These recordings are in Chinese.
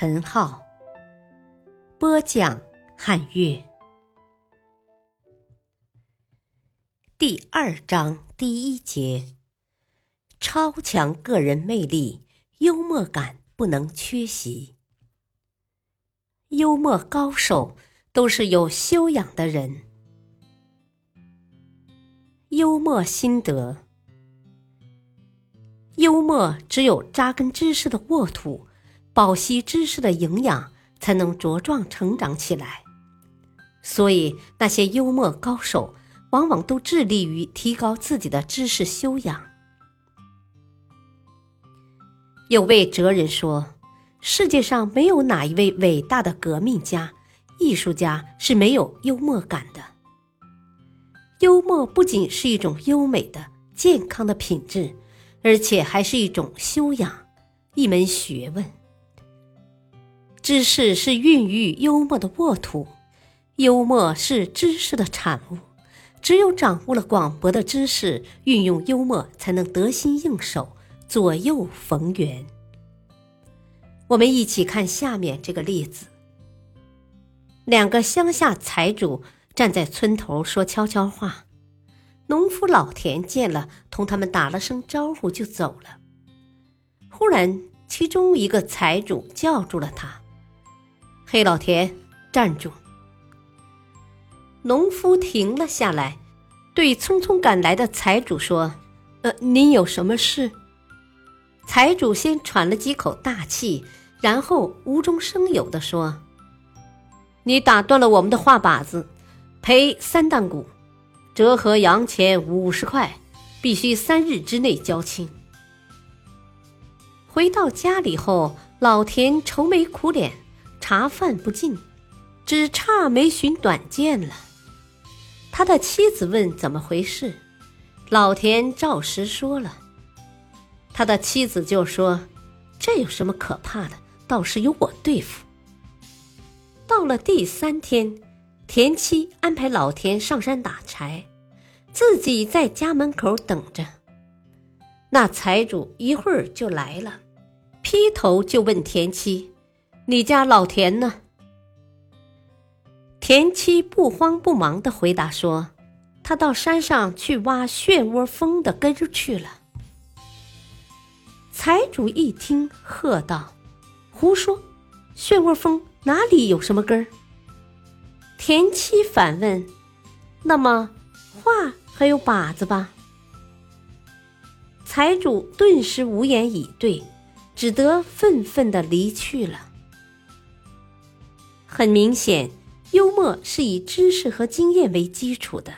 陈浩播讲，汉乐第二章第一节：超强个人魅力，幽默感不能缺席。幽默高手都是有修养的人。幽默心得：幽默只有扎根知识的沃土。饱吸知识的营养，才能茁壮成长起来。所以，那些幽默高手往往都致力于提高自己的知识修养。有位哲人说：“世界上没有哪一位伟大的革命家、艺术家是没有幽默感的。幽默不仅是一种优美的、健康的品质，而且还是一种修养，一门学问。”知识是孕育幽默的沃土，幽默是知识的产物。只有掌握了广博的知识，运用幽默才能得心应手，左右逢源。我们一起看下面这个例子：两个乡下财主站在村头说悄悄话，农夫老田见了，同他们打了声招呼就走了。忽然，其中一个财主叫住了他。黑老田，站住！农夫停了下来，对匆匆赶来的财主说：“呃，您有什么事？”财主先喘了几口大气，然后无中生有的说：“你打断了我们的话把子，赔三担谷，折合洋钱五十块，必须三日之内交清。”回到家里后，老田愁眉苦脸。茶饭不进，只差没寻短见了。他的妻子问怎么回事，老田照实说了。他的妻子就说：“这有什么可怕的？倒是由我对付。”到了第三天，田妻安排老田上山打柴，自己在家门口等着。那财主一会儿就来了，劈头就问田妻。你家老田呢？田七不慌不忙的回答说：“他到山上去挖漩涡蜂的根去了。”财主一听，喝道：“胡说！漩涡蜂哪里有什么根儿？”田七反问：“那么画还有靶子吧？”财主顿时无言以对，只得愤愤的离去了。很明显，幽默是以知识和经验为基础的。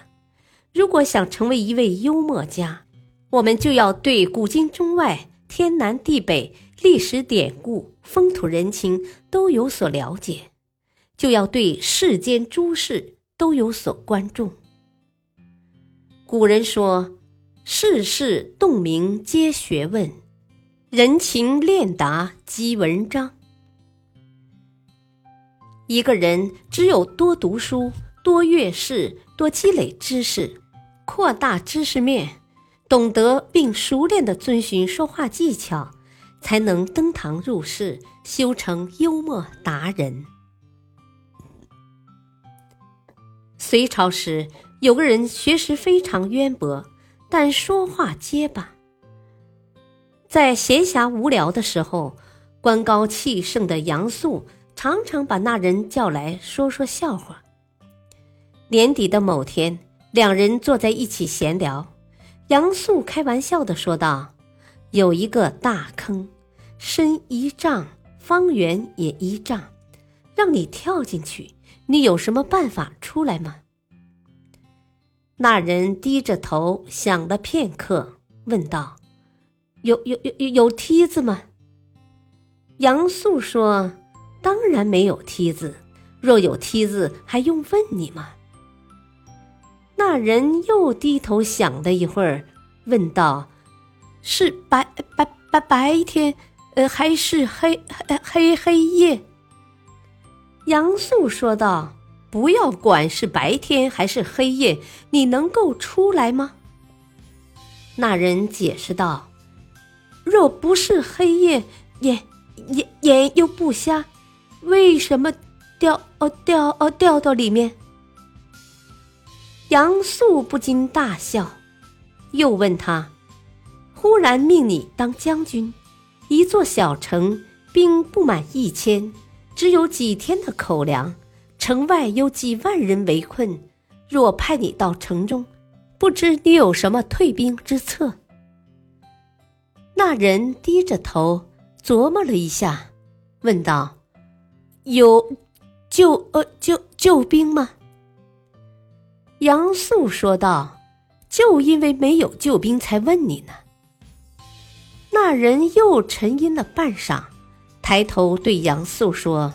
如果想成为一位幽默家，我们就要对古今中外、天南地北、历史典故、风土人情都有所了解，就要对世间诸事都有所关注。古人说：“世事洞明皆学问，人情练达即文章。”一个人只有多读书、多阅视、多积累知识，扩大知识面，懂得并熟练的遵循说话技巧，才能登堂入室，修成幽默达人。隋朝时，有个人学识非常渊博，但说话结巴。在闲暇无聊的时候，官高气盛的杨素。常常把那人叫来说说笑话。年底的某天，两人坐在一起闲聊，杨素开玩笑的说道：“有一个大坑，深一丈，方圆也一丈，让你跳进去，你有什么办法出来吗？”那人低着头想了片刻，问道：“有有有有梯子吗？”杨素说。当然没有梯子。若有梯子，还用问你吗？”那人又低头想了一会儿，问道：“是白白白白天，呃，还是黑黑黑黑夜？”杨素说道：“不要管是白天还是黑夜，你能够出来吗？”那人解释道：“若不是黑夜，眼眼眼又不瞎，为什么掉哦掉哦掉到里面？”杨素不禁大笑，又问他：“忽然命你当将军，一座小城，兵不满一千，只有几天的口粮，城外有几万人围困。若派你到城中，不知你有什么退兵之策？”那人低着头琢磨了一下，问道：“有救呃救救兵吗？”杨素说道：“就因为没有救兵，才问你呢。”那人又沉吟了半晌，抬头对杨素说：“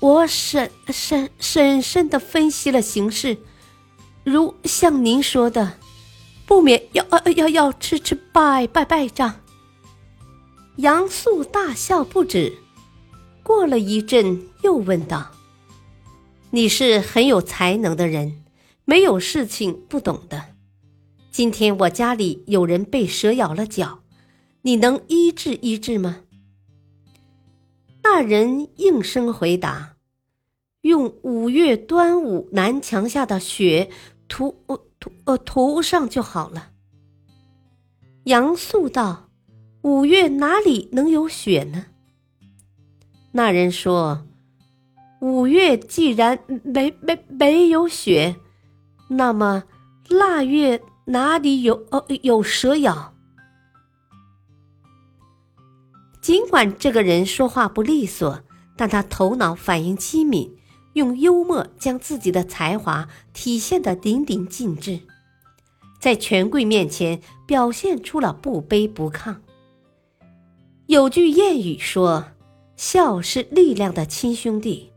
我审审审慎的分析了形势，如像您说的，不免要呃要要吃吃败败败仗。”杨素大笑不止，过了一阵，又问道：“你是很有才能的人。”没有事情不懂的。今天我家里有人被蛇咬了脚，你能医治医治吗？那人应声回答：“用五月端午南墙下的雪涂涂呃涂上就好了。”杨素道：“五月哪里能有雪呢？”那人说：“五月既然没没没有雪。”那么，腊月哪里有呃有蛇咬？尽管这个人说话不利索，但他头脑反应机敏，用幽默将自己的才华体现得淋漓尽致，在权贵面前表现出了不卑不亢。有句谚语说：“笑是力量的亲兄弟”，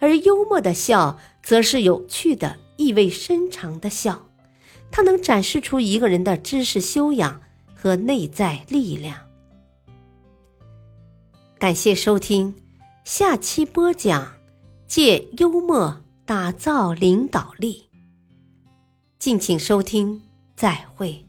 而幽默的笑则是有趣的。意味深长的笑，它能展示出一个人的知识修养和内在力量。感谢收听，下期播讲：借幽默打造领导力。敬请收听，再会。